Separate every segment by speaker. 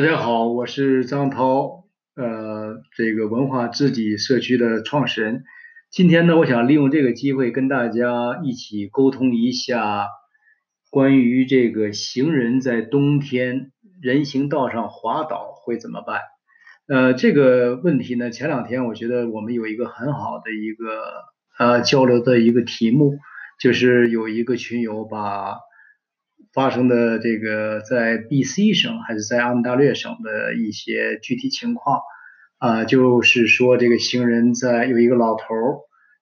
Speaker 1: 大家好，我是张涛，呃，这个文化知己社区的创始人。今天呢，我想利用这个机会跟大家一起沟通一下关于这个行人在冬天人行道上滑倒会怎么办？呃，这个问题呢，前两天我觉得我们有一个很好的一个呃交流的一个题目，就是有一个群友把。发生的这个在 B.C 省还是在安大略省的一些具体情况啊，就是说这个行人在有一个老头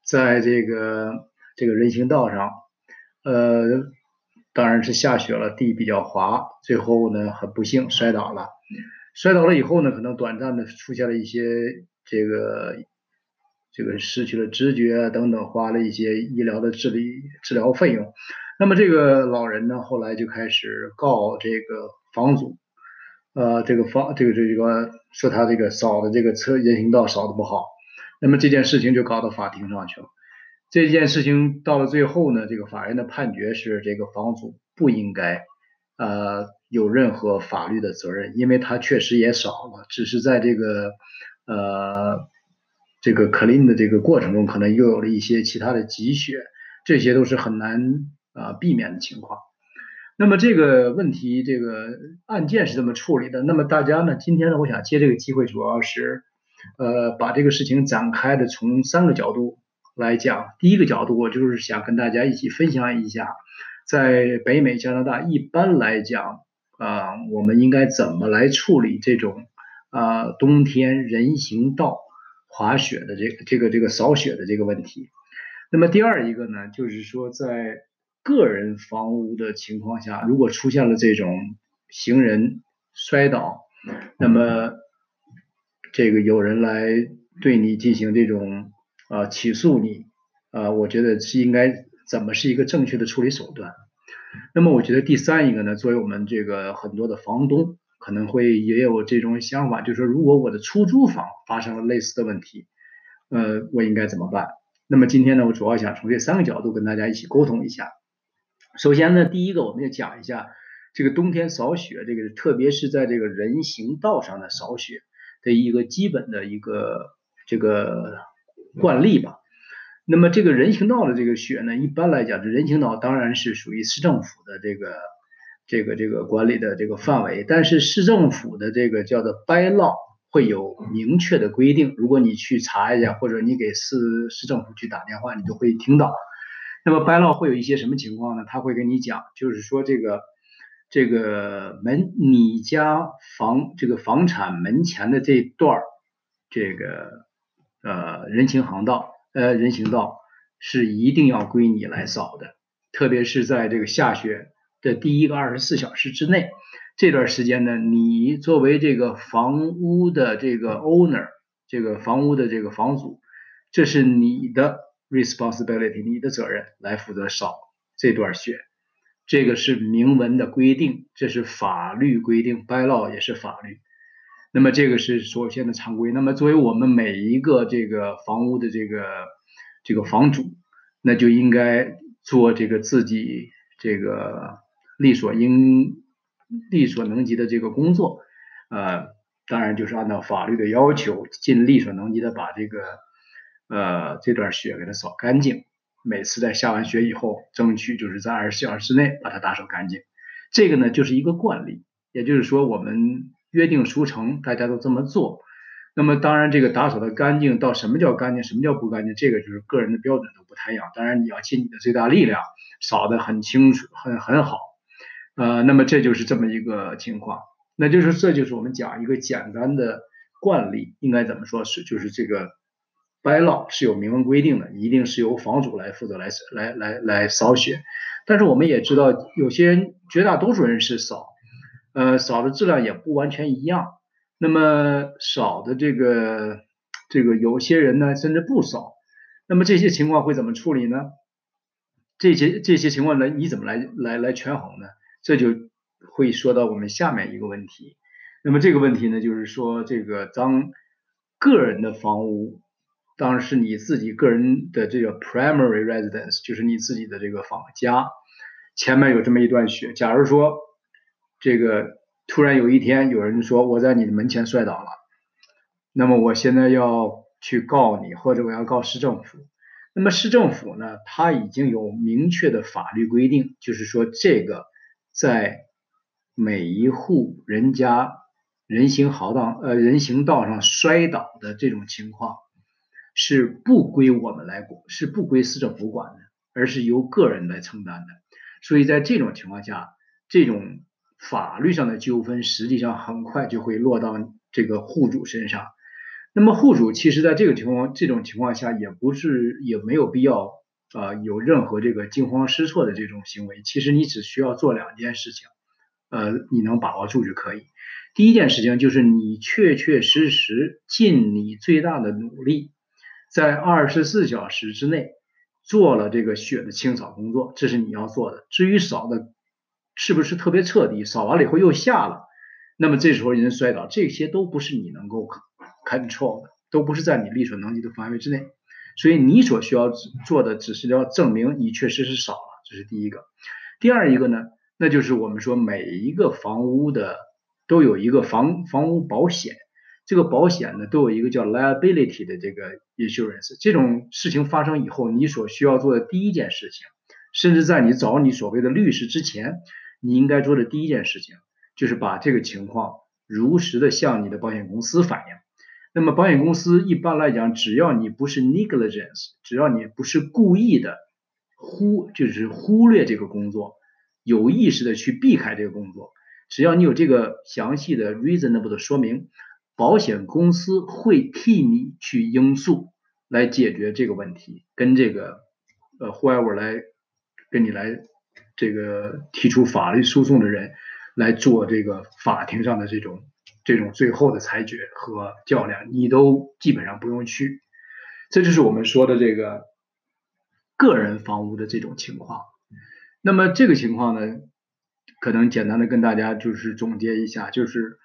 Speaker 1: 在这个这个人行道上，呃，当然是下雪了，地比较滑，最后呢很不幸摔倒了。摔倒了以后呢，可能短暂的出现了一些这个这个失去了知觉等等，花了一些医疗的治理治疗费用。那么这个老人呢，后来就开始告这个房主，呃，这个房这个这个说他这个扫的这个车人行道扫的不好，那么这件事情就搞到法庭上去了。这件事情到了最后呢，这个法院的判决是这个房主不应该呃有任何法律的责任，因为他确实也扫了，只是在这个呃这个 clean 的这个过程中，可能又有了一些其他的积雪，这些都是很难。啊，避免的情况。那么这个问题，这个案件是这么处理的。那么大家呢，今天呢，我想借这个机会，主要是呃，把这个事情展开的从三个角度来讲。第一个角度，我就是想跟大家一起分享一下，在北美加拿大一般来讲啊，我们应该怎么来处理这种啊冬天人行道滑雪的这个这个这个扫雪的这个问题。那么第二一个呢，就是说在个人房屋的情况下，如果出现了这种行人摔倒，那么这个有人来对你进行这种啊起诉你啊，我觉得是应该怎么是一个正确的处理手段。那么我觉得第三一个呢，作为我们这个很多的房东可能会也有这种想法，就是说如果我的出租房发生了类似的问题，呃，我应该怎么办？那么今天呢，我主要想从这三个角度跟大家一起沟通一下。首先呢，第一个我们要讲一下这个冬天扫雪，这个特别是在这个人行道上的扫雪的一个基本的一个这个惯例吧。那么这个人行道的这个雪呢，一般来讲，这人行道当然是属于市政府的这个这个这个管理的这个范围，但是市政府的这个叫做 by law 会有明确的规定。如果你去查一下，或者你给市市政府去打电话，你就会听到。那么 by law 会有一些什么情况呢？他会跟你讲，就是说这个这个门你家房这个房产门前的这段这个呃人行航道呃人行道是一定要归你来扫的，特别是在这个下雪的第一个二十四小时之内，这段时间呢，你作为这个房屋的这个 owner 这个房屋的这个房主，这是你的。responsibility，你的责任来负责扫这段雪，这个是明文的规定，这是法律规定，by law 也是法律。那么这个是首先的常规。那么作为我们每一个这个房屋的这个这个房主，那就应该做这个自己这个力所应力所能及的这个工作。呃，当然就是按照法律的要求，尽力所能及的把这个。呃，这段雪给它扫干净。每次在下完雪以后，争取就是在二十四小时之内把它打扫干净。这个呢，就是一个惯例，也就是说我们约定俗成，大家都这么做。那么当然，这个打扫的干净到什么叫干净，什么叫不干净，这个就是个人的标准都不太一样。当然，你要尽你的最大力量，扫得很清楚、很很好。呃，那么这就是这么一个情况。那就是这就是我们讲一个简单的惯例，应该怎么说是就是这个。By law 是有明文规定的，一定是由房主来负责来来来来扫雪。但是我们也知道，有些人绝大多数人是扫，呃，扫的质量也不完全一样。那么扫的这个这个有些人呢，甚至不扫。那么这些情况会怎么处理呢？这些这些情况呢，你怎么来来来权衡呢？这就会说到我们下面一个问题。那么这个问题呢，就是说这个当个人的房屋。当然是你自己个人的这个 primary residence，就是你自己的这个房家，前面有这么一段雪。假如说这个突然有一天有人说我在你的门前摔倒了，那么我现在要去告你，或者我要告市政府。那么市政府呢，它已经有明确的法律规定，就是说这个在每一户人家人行道道呃人行道上摔倒的这种情况，是不归我们来管，是不归市政府管的，而是由个人来承担的。所以在这种情况下，这种法律上的纠纷实际上很快就会落到这个户主身上。那么户主其实在这个情况这种情况下，也不是也没有必要啊有任何这个惊慌失措的这种行为。其实你只需要做两件事情，呃，你能把握住就可以。第一件事情就是你确确实实尽你最大的努力，在二十四小时之内做了这个血的清扫工作，这是你要做的。至于扫的是不是特别彻底，扫完了以后又下了，那么这时候人摔倒，这些都不是你能够。control 的都不是在你力所能及的范围之内，所以你所需要做的只是要证明你确实是少了，这是第一个。第二一个呢，那就是我们说每一个房屋的都有一个房房屋保险，这个保险呢都有一个叫 liability 的这个 insurance。这种事情发生以后，你所需要做的第一件事情，甚至在你找你所谓的律师之前，你应该做的第一件事情，就是把这个情况如实的向你的保险公司反映。那么保险公司一般来讲，只要你不是 negligence，只要你不是故意的忽，就是忽略这个工作，有意识的去避开这个工作，只要你有这个详细的 reasonable 的说明，保险公司会替你去应诉来解决这个问题，跟这个呃 whoever 来跟你来这个提出法律诉讼的人来做这个法庭上的这种。这种最后的裁决和较量，你都基本上不用去，这就是我们说的这个个人房屋的这种情况。那么这个情况呢，可能简单的跟大家就是总结一下，就是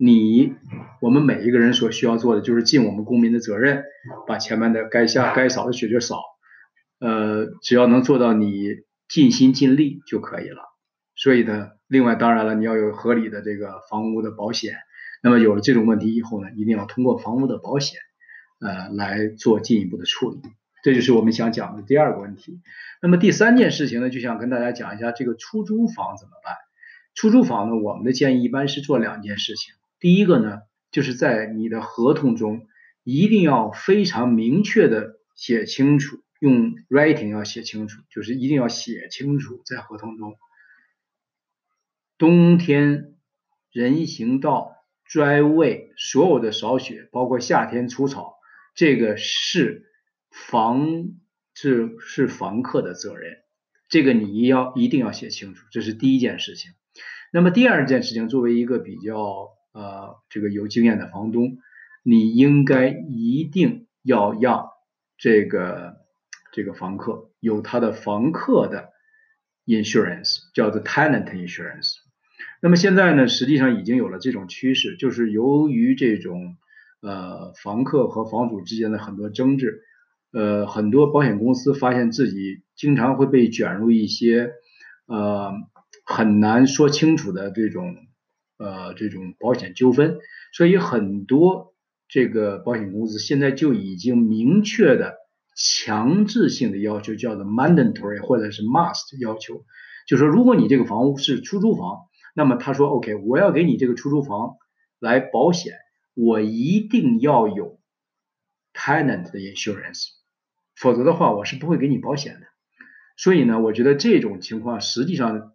Speaker 1: 你我们每一个人所需要做的，就是尽我们公民的责任，把前面的该下该扫的雪就扫，呃，只要能做到你尽心尽力就可以了。所以呢，另外当然了，你要有合理的这个房屋的保险。那么有了这种问题以后呢，一定要通过房屋的保险，呃，来做进一步的处理。这就是我们想讲的第二个问题。那么第三件事情呢，就想跟大家讲一下这个出租房怎么办。出租房呢，我们的建议一般是做两件事情。第一个呢，就是在你的合同中一定要非常明确的写清楚，用 writing 要写清楚，就是一定要写清楚在合同中，冬天人行道。driveway 所有的扫雪，包括夏天除草，这个是房是是房客的责任，这个你要一定要写清楚，这是第一件事情。那么第二件事情，作为一个比较呃这个有经验的房东，你应该一定要让这个这个房客有他的房客的 insurance，叫做 tenant insurance。那么现在呢，实际上已经有了这种趋势，就是由于这种呃房客和房主之间的很多争执，呃，很多保险公司发现自己经常会被卷入一些呃很难说清楚的这种呃这种保险纠纷，所以很多这个保险公司现在就已经明确的强制性的要求，叫做 mandatory 或者是 must 要求，就说如果你这个房屋是出租房。那么他说：“OK，我要给你这个出租房来保险，我一定要有 tenant 的 insurance，否则的话我是不会给你保险的。所以呢，我觉得这种情况实际上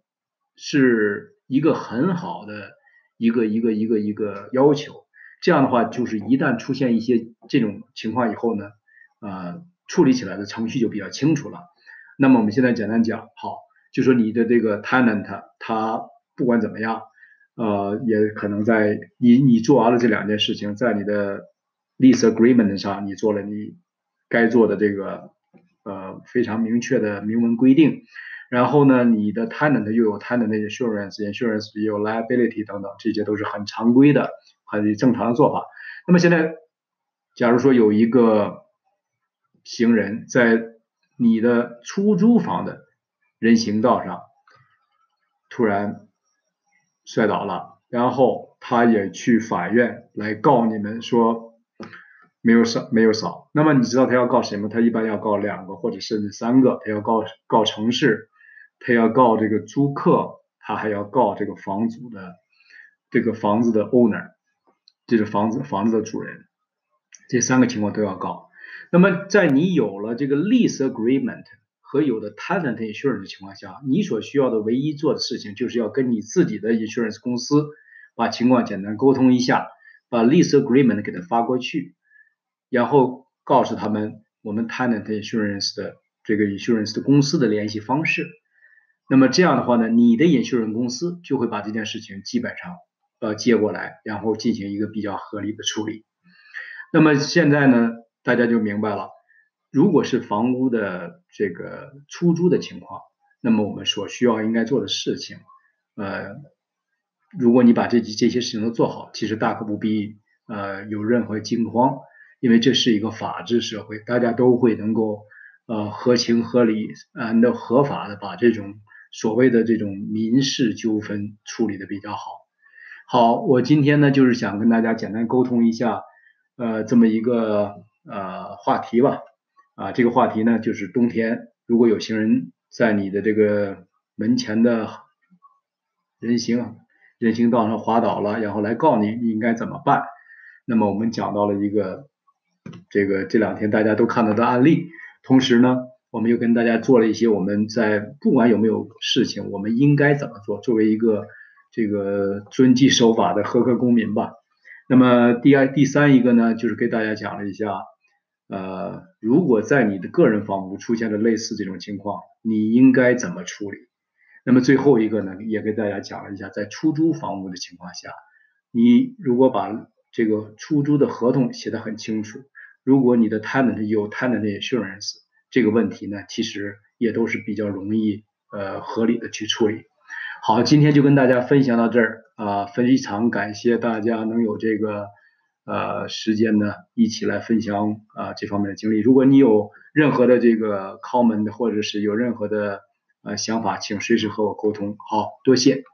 Speaker 1: 是一个很好的一个一个一个一个要求。这样的话，就是一旦出现一些这种情况以后呢，呃，处理起来的程序就比较清楚了。那么我们现在简单讲，好，就说你的这个 tenant 他。不管怎么样，呃，也可能在你你做完了这两件事情，在你的 lease agreement 上，你做了你该做的这个呃非常明确的明文规定，然后呢，你的 tenant 又有 tenant insurance，insurance 也有 liability 等等，这些都是很常规的、很正常的做法。那么现在，假如说有一个行人在你的出租房的人行道上突然。摔倒了，然后他也去法院来告你们说没有扫没有扫。那么你知道他要告谁吗？他一般要告两个或者甚至三个，他要告告城市，他要告这个租客，他还要告这个房主的这个房子的 owner，就是房子房子的主人，这三个情况都要告。那么在你有了这个 lease agreement。和有的 tenant insurance 的情况下，你所需要的唯一做的事情，就是要跟你自己的 insurance 公司把情况简单沟通一下，把 lease agreement 给他发过去，然后告诉他们我们 tenant insurance 的这个 insurance 的公司的联系方式。那么这样的话呢，你的 insurance 公司就会把这件事情基本上呃接过来，然后进行一个比较合理的处理。那么现在呢，大家就明白了。如果是房屋的这个出租的情况，那么我们所需要应该做的事情，呃，如果你把这这些事情都做好，其实大可不必呃有任何惊慌，因为这是一个法治社会，大家都会能够呃合情合理啊那合法的把这种所谓的这种民事纠纷处理的比较好。好，我今天呢就是想跟大家简单沟通一下呃这么一个呃话题吧。啊，这个话题呢，就是冬天如果有行人在你的这个门前的人行人行道上滑倒了，然后来告你，你应该怎么办？那么我们讲到了一个这个这两天大家都看到的案例，同时呢，我们又跟大家做了一些我们在不管有没有事情，我们应该怎么做，作为一个这个遵纪守法的合格公民吧。那么第二、第三一个呢，就是给大家讲了一下。呃，如果在你的个人房屋出现了类似这种情况，你应该怎么处理？那么最后一个呢，也给大家讲了一下，在出租房屋的情况下，你如果把这个出租的合同写得很清楚，如果你的 tenant 有 tenant insurance，这个问题呢，其实也都是比较容易呃合理的去处理。好，今天就跟大家分享到这儿啊，非常感谢大家能有这个。呃，时间呢，一起来分享啊这方面的经历。如果你有任何的这个 comment，或者是有任何的呃想法，请随时和我沟通。好多谢。